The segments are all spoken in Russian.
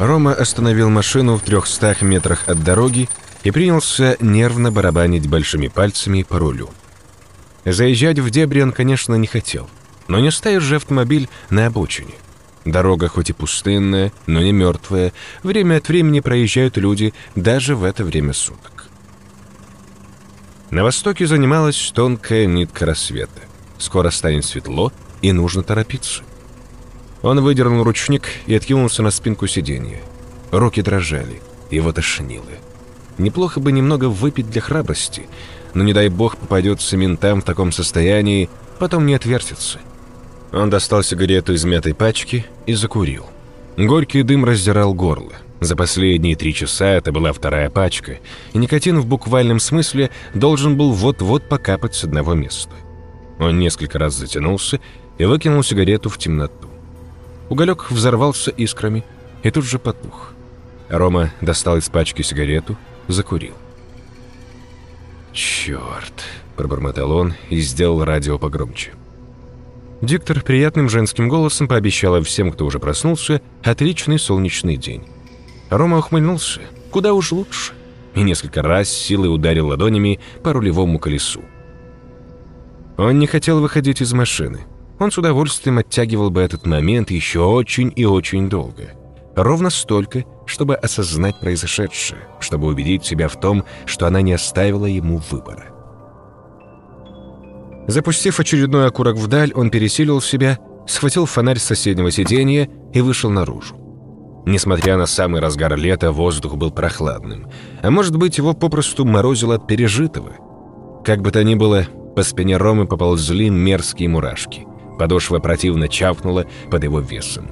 Рома остановил машину в трехстах метрах от дороги и принялся нервно барабанить большими пальцами по рулю. Заезжать в дебри он, конечно, не хотел, но не ставит же автомобиль на обочине. Дорога хоть и пустынная, но не мертвая, время от времени проезжают люди даже в это время суток. На востоке занималась тонкая нитка рассвета. Скоро станет светло, и нужно торопиться. Он выдернул ручник и откинулся на спинку сиденья. Руки дрожали, его тошнило. Неплохо бы немного выпить для храбрости, но не дай бог попадется ментам в таком состоянии, потом не отвертится. Он достал сигарету из мятой пачки и закурил. Горький дым раздирал горло. За последние три часа это была вторая пачка, и никотин в буквальном смысле должен был вот-вот покапать с одного места. Он несколько раз затянулся и выкинул сигарету в темноту. Уголек взорвался искрами и тут же потух. Рома достал из пачки сигарету, закурил. «Черт!» – пробормотал он и сделал радио погромче. Диктор приятным женским голосом пообещала всем, кто уже проснулся, отличный солнечный день. Рома ухмыльнулся. Куда уж лучше. И несколько раз силой ударил ладонями по рулевому колесу. Он не хотел выходить из машины. Он с удовольствием оттягивал бы этот момент еще очень и очень долго. Ровно столько, чтобы осознать произошедшее, чтобы убедить себя в том, что она не оставила ему выбора. Запустив очередной окурок вдаль, он пересилил себя, схватил фонарь с соседнего сиденья и вышел наружу. Несмотря на самый разгар лета, воздух был прохладным. А может быть, его попросту морозило от пережитого. Как бы то ни было, по спине Ромы поползли мерзкие мурашки. Подошва противно чавкнула под его весом.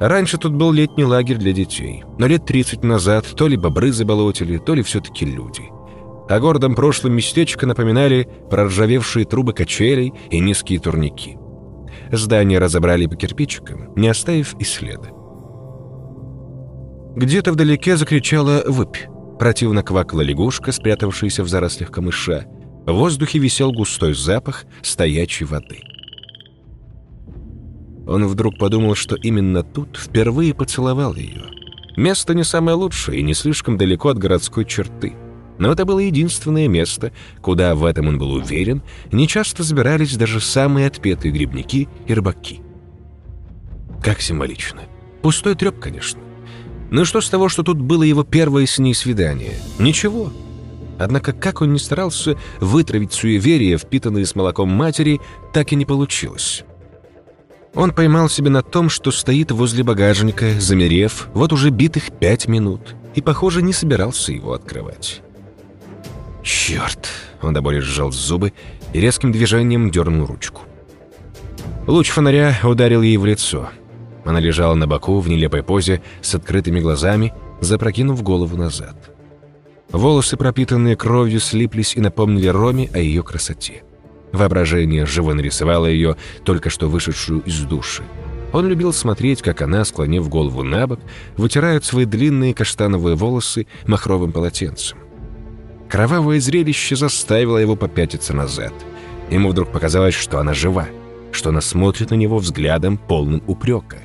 Раньше тут был летний лагерь для детей, но лет 30 назад то ли бобры заболотили, то ли все-таки люди. О гордом прошлом местечко напоминали проржавевшие трубы качелей и низкие турники. Здание разобрали по кирпичикам, не оставив и следа. Где-то вдалеке закричала «выпь». Противно квакала лягушка, спрятавшаяся в зарослях камыша. В воздухе висел густой запах стоячей воды. Он вдруг подумал, что именно тут впервые поцеловал ее. Место не самое лучшее и не слишком далеко от городской черты. Но это было единственное место, куда, в этом он был уверен, нечасто забирались даже самые отпетые грибники и рыбаки. Как символично. Пустой треп, конечно. Ну что с того, что тут было его первое с ней свидание? Ничего. Однако, как он ни старался вытравить суеверие, впитанное с молоком матери, так и не получилось. Он поймал себя на том, что стоит возле багажника, замерев, вот уже битых пять минут, и, похоже, не собирался его открывать. «Черт!» — он до боли сжал зубы и резким движением дернул ручку. Луч фонаря ударил ей в лицо — она лежала на боку в нелепой позе с открытыми глазами, запрокинув голову назад. Волосы, пропитанные кровью, слиплись и напомнили Роме о ее красоте. Воображение живо нарисовало ее, только что вышедшую из души. Он любил смотреть, как она, склонив голову на бок, вытирает свои длинные каштановые волосы махровым полотенцем. Кровавое зрелище заставило его попятиться назад. Ему вдруг показалось, что она жива, что она смотрит на него взглядом, полным упрека.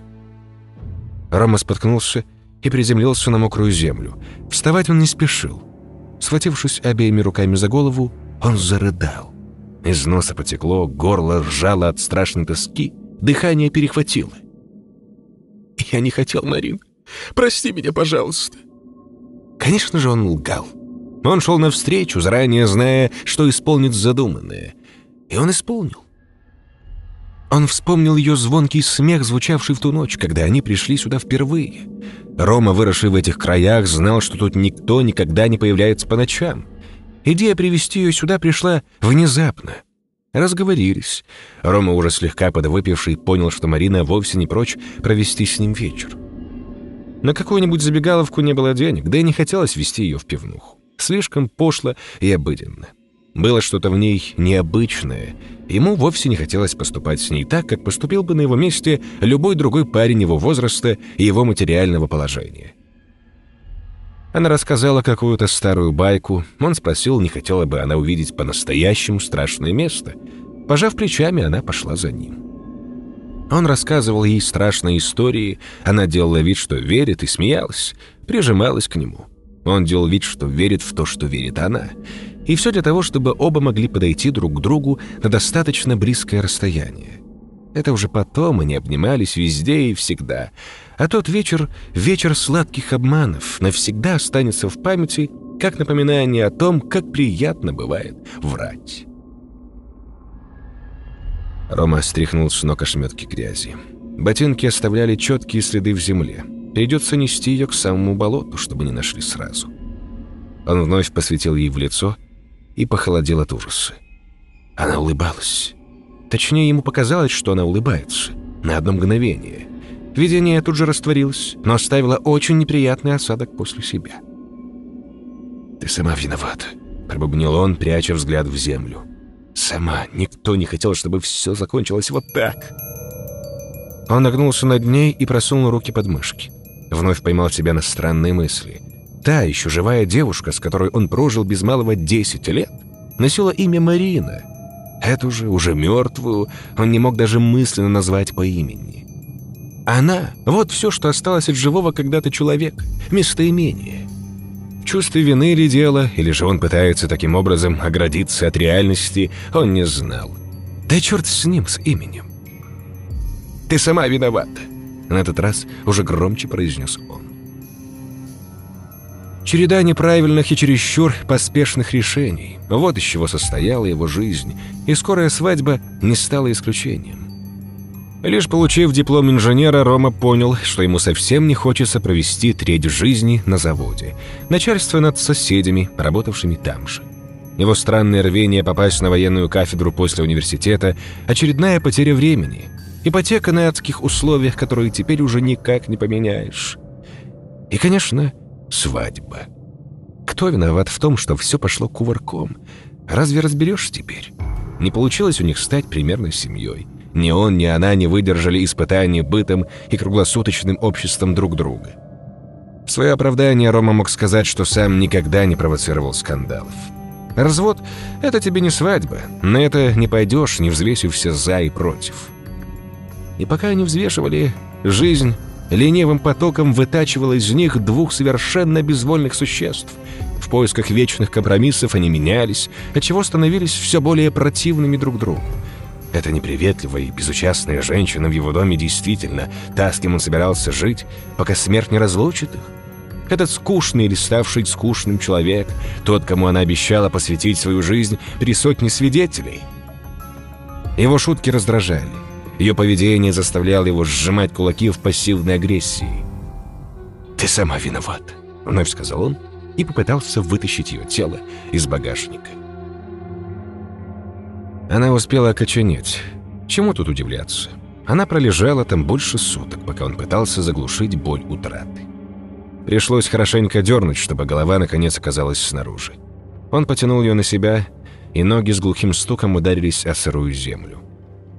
Рома споткнулся и приземлился на мокрую землю. Вставать он не спешил. Схватившись обеими руками за голову, он зарыдал. Из носа потекло, горло ржало от страшной тоски, дыхание перехватило. «Я не хотел, Марин. Прости меня, пожалуйста». Конечно же, он лгал. Он шел навстречу, заранее зная, что исполнит задуманное. И он исполнил. Он вспомнил ее звонкий смех, звучавший в ту ночь, когда они пришли сюда впервые. Рома, выросший в этих краях, знал, что тут никто никогда не появляется по ночам. Идея привести ее сюда пришла внезапно. Разговорились. Рома, уже слегка подвыпивший, понял, что Марина вовсе не прочь провести с ним вечер. На какую-нибудь забегаловку не было денег, да и не хотелось вести ее в пивнуху. Слишком пошло и обыденно. Было что-то в ней необычное. Ему вовсе не хотелось поступать с ней так, как поступил бы на его месте любой другой парень его возраста и его материального положения. Она рассказала какую-то старую байку. Он спросил, не хотела бы она увидеть по-настоящему страшное место. Пожав плечами, она пошла за ним. Он рассказывал ей страшные истории, она делала вид, что верит, и смеялась, прижималась к нему. Он делал вид, что верит в то, что верит она. И все для того, чтобы оба могли подойти друг к другу на достаточно близкое расстояние. Это уже потом они обнимались везде и всегда. А тот вечер, вечер сладких обманов, навсегда останется в памяти, как напоминание о том, как приятно бывает врать. Рома стряхнул с ног ошметки грязи. Ботинки оставляли четкие следы в земле. Придется нести ее к самому болоту, чтобы не нашли сразу. Он вновь посветил ей в лицо и похолодел от ужаса. Она улыбалась. Точнее, ему показалось, что она улыбается. На одно мгновение. Видение тут же растворилось, но оставило очень неприятный осадок после себя. «Ты сама виновата», — пробубнил он, пряча взгляд в землю. Сама никто не хотел, чтобы все закончилось вот так. Он нагнулся над ней и просунул руки под мышки. Вновь поймал себя на странные мысли. Та еще живая девушка, с которой он прожил без малого 10 лет, носила имя Марина. Эту же, уже мертвую, он не мог даже мысленно назвать по имени. Она — вот все, что осталось от живого когда-то человека, местоимение чувстве вины ли дело, или же он пытается таким образом оградиться от реальности, он не знал. Да черт с ним, с именем. «Ты сама виновата!» На этот раз уже громче произнес он. Череда неправильных и чересчур поспешных решений. Вот из чего состояла его жизнь, и скорая свадьба не стала исключением. Лишь получив диплом инженера, Рома понял, что ему совсем не хочется провести треть жизни на заводе. Начальство над соседями, работавшими там же. Его странное рвение попасть на военную кафедру после университета – очередная потеря времени. Ипотека на адских условиях, которые теперь уже никак не поменяешь. И, конечно, свадьба. Кто виноват в том, что все пошло кувырком? Разве разберешь теперь? Не получилось у них стать примерной семьей. Ни он, ни она не выдержали испытаний бытом и круглосуточным обществом друг друга. В свое оправдание Рома мог сказать, что сам никогда не провоцировал скандалов. Развод — это тебе не свадьба, на это не пойдешь, не взвесив все «за» и «против». И пока они взвешивали, жизнь ленивым потоком вытачивала из них двух совершенно безвольных существ. В поисках вечных компромиссов они менялись, отчего становились все более противными друг другу. Эта неприветливая и безучастная женщина в его доме действительно та, с кем он собирался жить, пока смерть не разлучит их? Этот скучный или ставший скучным человек, тот, кому она обещала посвятить свою жизнь при сотне свидетелей? Его шутки раздражали. Ее поведение заставляло его сжимать кулаки в пассивной агрессии. «Ты сама виновата», — вновь сказал он и попытался вытащить ее тело из багажника. Она успела окоченеть. Чему тут удивляться? Она пролежала там больше суток, пока он пытался заглушить боль утраты. Пришлось хорошенько дернуть, чтобы голова наконец оказалась снаружи. Он потянул ее на себя, и ноги с глухим стуком ударились о сырую землю.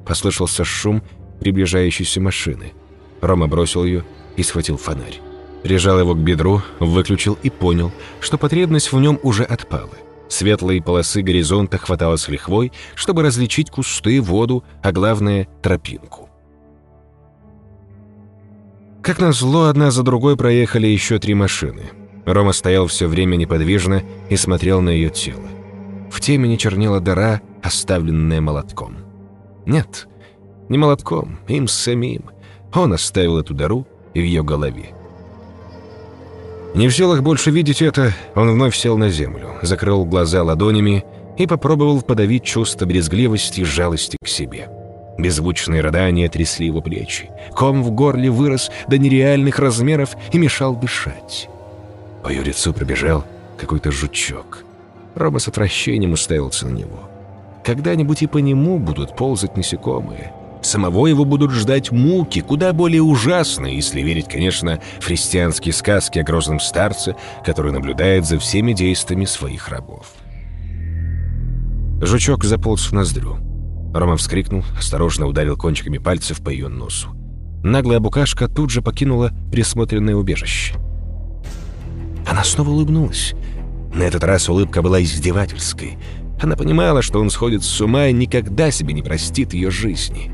Послышался шум приближающейся машины. Рома бросил ее и схватил фонарь. Прижал его к бедру, выключил и понял, что потребность в нем уже отпала. Светлые полосы горизонта хватало с лихвой, чтобы различить кусты, воду, а главное — тропинку. Как назло, одна за другой проехали еще три машины. Рома стоял все время неподвижно и смотрел на ее тело. В темени чернела дыра, оставленная молотком. Нет, не молотком, им самим. Он оставил эту дыру в ее голове. Не в силах больше видеть это, он вновь сел на землю, закрыл глаза ладонями и попробовал подавить чувство брезгливости и жалости к себе. Беззвучные рыдания трясли его плечи. Ком в горле вырос до нереальных размеров и мешал дышать. По ее лицу пробежал какой-то жучок. Рома с отвращением уставился на него. Когда-нибудь и по нему будут ползать насекомые — Самого его будут ждать муки, куда более ужасные, если верить, конечно, в христианские сказки о грозном старце, который наблюдает за всеми действиями своих рабов. Жучок заполз в ноздрю. Рома вскрикнул, осторожно ударил кончиками пальцев по ее носу. Наглая букашка тут же покинула присмотренное убежище. Она снова улыбнулась. На этот раз улыбка была издевательской. Она понимала, что он сходит с ума и никогда себе не простит ее жизни.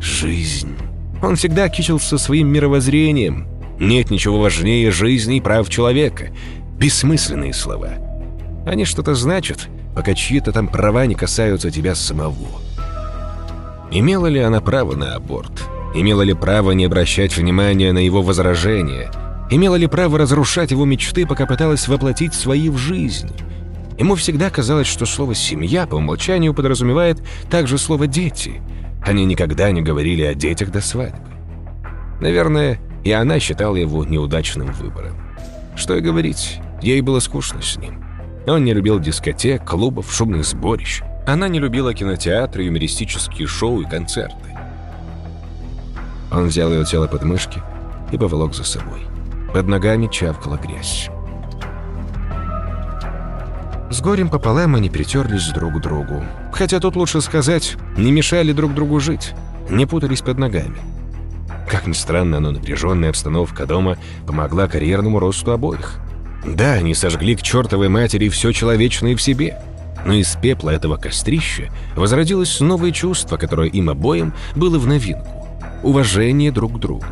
Жизнь. Он всегда кичился своим мировоззрением. Нет ничего важнее жизни и прав человека. Бессмысленные слова. Они что-то значат, пока чьи-то там права не касаются тебя самого. Имела ли она право на аборт? Имела ли право не обращать внимания на его возражения? Имела ли право разрушать его мечты, пока пыталась воплотить свои в жизнь? Ему всегда казалось, что слово «семья» по умолчанию подразумевает также слово «дети». Они никогда не говорили о детях до свадьбы. Наверное, и она считала его неудачным выбором. Что и говорить, ей было скучно с ним. Он не любил дискотек, клубов, шумных сборищ. Она не любила кинотеатры, юмористические шоу и концерты. Он взял ее тело под мышки и поволок за собой. Под ногами чавкала грязь. С горем пополам они притерлись друг к другу. Хотя тут лучше сказать, не мешали друг другу жить, не путались под ногами. Как ни странно, но напряженная обстановка дома помогла карьерному росту обоих. Да, они сожгли к чертовой матери все человечное в себе. Но из пепла этого кострища возродилось новое чувство, которое им обоим было в новинку – уважение друг к другу.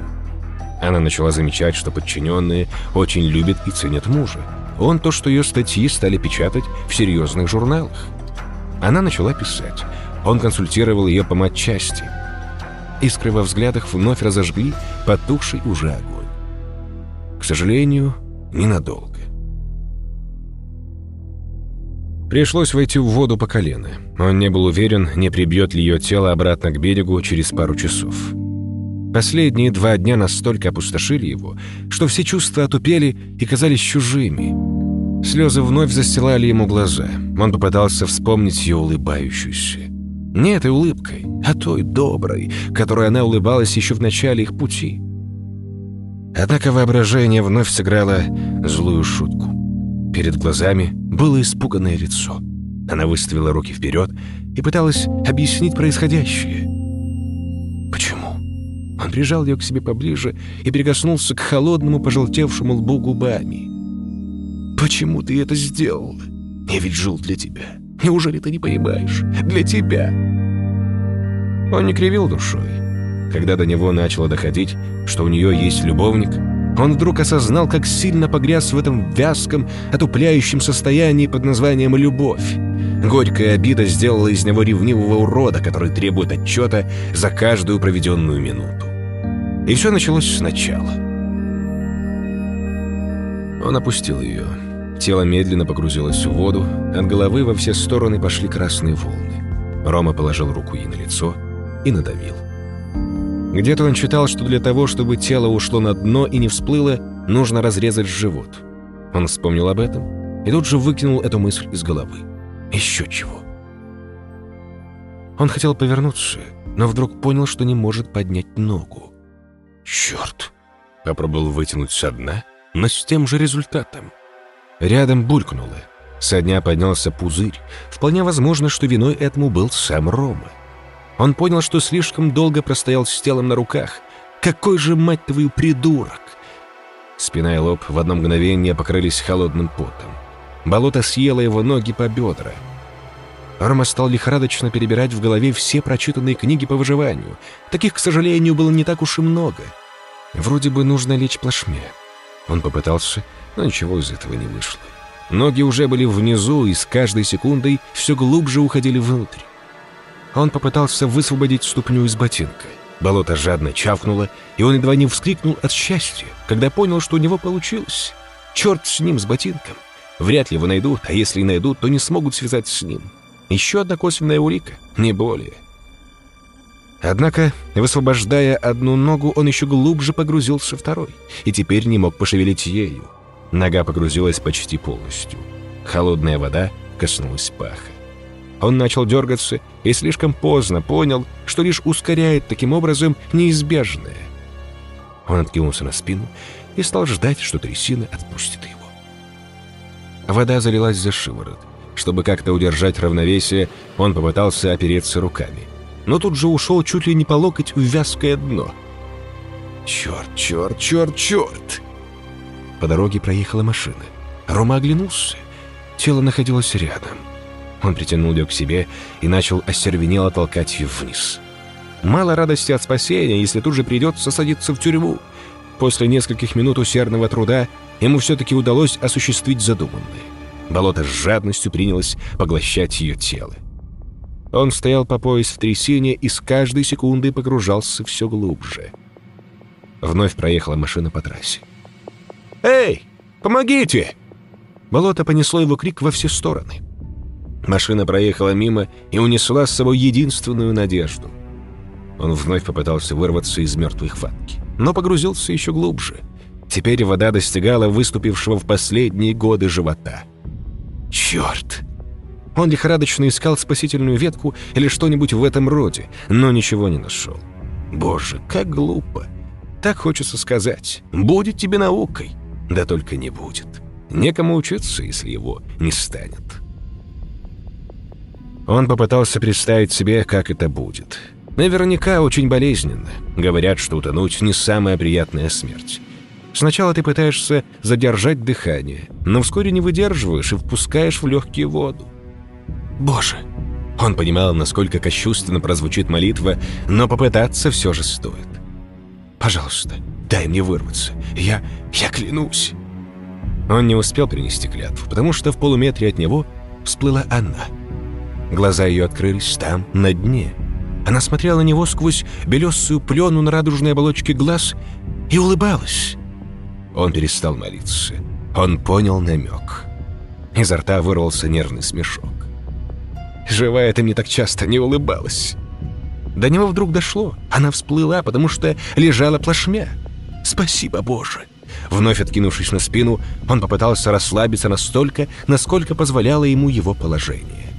Она начала замечать, что подчиненные очень любят и ценят мужа. Он то, что ее статьи стали печатать в серьезных журналах. Она начала писать. Он консультировал ее по матчасти. Искры во взглядах вновь разожгли потухший уже огонь. К сожалению, ненадолго. Пришлось войти в воду по колено. Он не был уверен, не прибьет ли ее тело обратно к берегу через пару часов. Последние два дня настолько опустошили его, что все чувства отупели и казались чужими. Слезы вновь застилали ему глаза. Он попытался вспомнить ее улыбающуюся. Не этой улыбкой, а той доброй, которой она улыбалась еще в начале их пути. Однако воображение вновь сыграло злую шутку. Перед глазами было испуганное лицо. Она выставила руки вперед и пыталась объяснить происходящее. Почему? Он прижал ее к себе поближе и прикоснулся к холодному, пожелтевшему лбу губами. «Почему ты это сделал? Я ведь жил для тебя. Неужели ты не понимаешь? Для тебя!» Он не кривил душой. Когда до него начало доходить, что у нее есть любовник, он вдруг осознал, как сильно погряз в этом вязком, отупляющем состоянии под названием «любовь». Горькая обида сделала из него ревнивого урода, который требует отчета за каждую проведенную минуту. И все началось сначала. Он опустил ее. Тело медленно погрузилось в воду, от головы во все стороны пошли красные волны. Рома положил руку ей на лицо и надавил. Где-то он читал, что для того, чтобы тело ушло на дно и не всплыло, нужно разрезать живот. Он вспомнил об этом и тут же выкинул эту мысль из головы. Еще чего. Он хотел повернуться, но вдруг понял, что не может поднять ногу. «Черт!» Попробовал вытянуть со дна, но с тем же результатом. Рядом булькнуло. Со дня поднялся пузырь. Вполне возможно, что виной этому был сам Рома. Он понял, что слишком долго простоял с телом на руках. Какой же, мать твою, придурок! Спина и лоб в одно мгновение покрылись холодным потом. Болото съело его ноги по бедра. Рома стал лихорадочно перебирать в голове все прочитанные книги по выживанию. Таких, к сожалению, было не так уж и много. Вроде бы нужно лечь плашмя. Он попытался, но ничего из этого не вышло. Ноги уже были внизу и с каждой секундой все глубже уходили внутрь. Он попытался высвободить ступню из ботинка. Болото жадно чавкнуло, и он едва не вскрикнул от счастья, когда понял, что у него получилось. Черт с ним, с ботинком. Вряд ли его найдут, а если и найдут, то не смогут связать с ним. Еще одна косвенная улика, не более. Однако, высвобождая одну ногу, он еще глубже погрузился второй, и теперь не мог пошевелить ею. Нога погрузилась почти полностью. Холодная вода коснулась паха. Он начал дергаться и слишком поздно понял, что лишь ускоряет таким образом неизбежное. Он откинулся на спину и стал ждать, что трясина отпустит его. Вода залилась за шиворот. Чтобы как-то удержать равновесие, он попытался опереться руками. Но тут же ушел чуть ли не по локоть в вязкое дно. «Черт, черт, черт, черт!» По дороге проехала машина. Рома оглянулся. Тело находилось рядом. Он притянул ее к себе и начал остервенело толкать ее вниз. Мало радости от спасения, если тут же придется садиться в тюрьму. После нескольких минут усердного труда ему все-таки удалось осуществить задуманное. Болото с жадностью принялось поглощать ее тело. Он стоял по пояс в трясине и с каждой секундой погружался все глубже. Вновь проехала машина по трассе. «Эй, помогите!» Болото понесло его крик во все стороны. Машина проехала мимо и унесла с собой единственную надежду. Он вновь попытался вырваться из мертвой хватки, но погрузился еще глубже. Теперь вода достигала выступившего в последние годы живота. «Черт!» Он лихорадочно искал спасительную ветку или что-нибудь в этом роде, но ничего не нашел. Боже, как глупо! Так хочется сказать. Будет тебе наукой. Да только не будет. Некому учиться, если его не станет. Он попытался представить себе, как это будет. Наверняка очень болезненно. Говорят, что утонуть не самая приятная смерть. Сначала ты пытаешься задержать дыхание, но вскоре не выдерживаешь и впускаешь в легкие воду. Боже! Он понимал, насколько кощувственно прозвучит молитва, но попытаться все же стоит. «Пожалуйста, дай мне вырваться. Я... я клянусь!» Он не успел принести клятву, потому что в полуметре от него всплыла она. Глаза ее открылись там, на дне. Она смотрела на него сквозь белесую плену на радужной оболочке глаз и улыбалась. Он перестал молиться. Он понял намек. Изо рта вырвался нервный смешок. Живая ты мне так часто не улыбалась. До него вдруг дошло. Она всплыла, потому что лежала плашмя. Спасибо, Боже. Вновь откинувшись на спину, он попытался расслабиться настолько, насколько позволяло ему его положение.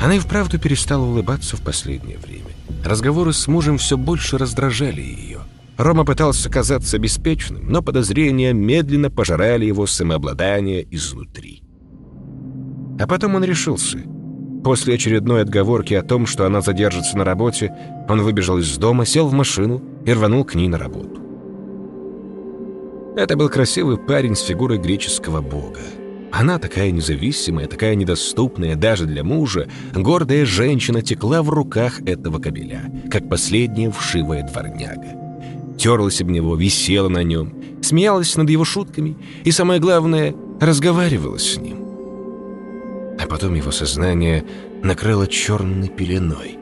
Она и вправду перестала улыбаться в последнее время. Разговоры с мужем все больше раздражали ее. Рома пытался казаться беспечным, но подозрения медленно пожирали его самообладание изнутри. А потом он решился. После очередной отговорки о том, что она задержится на работе, он выбежал из дома, сел в машину и рванул к ней на работу. Это был красивый парень с фигурой греческого бога. Она такая независимая, такая недоступная даже для мужа, гордая женщина текла в руках этого кобеля, как последняя вшивая дворняга. Терлась об него, висела на нем, смеялась над его шутками и, самое главное, разговаривала с ним. А потом его сознание накрыло черной пеленой.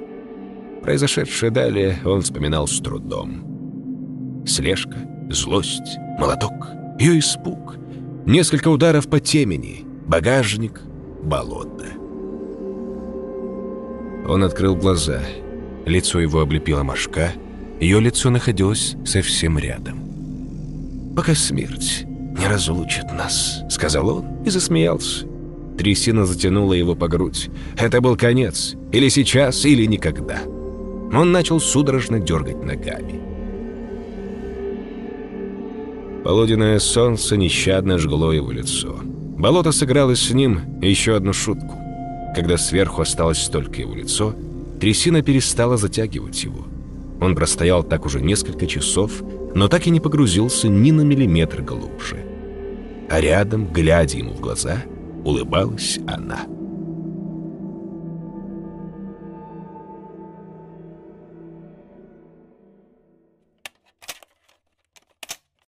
Произошедшее далее он вспоминал с трудом. Слежка, злость, молоток, ее испуг, несколько ударов по темени, багажник, болото. Он открыл глаза. Лицо его облепила мошка. Ее лицо находилось совсем рядом. «Пока смерть не разлучит нас», — сказал он и засмеялся. Трясина затянула его по грудь. Это был конец. Или сейчас, или никогда. Он начал судорожно дергать ногами. Полуденное солнце нещадно жгло его лицо. Болото сыграло с ним еще одну шутку. Когда сверху осталось только его лицо, трясина перестала затягивать его. Он простоял так уже несколько часов, но так и не погрузился ни на миллиметр глубже. А рядом, глядя ему в глаза, улыбалась она.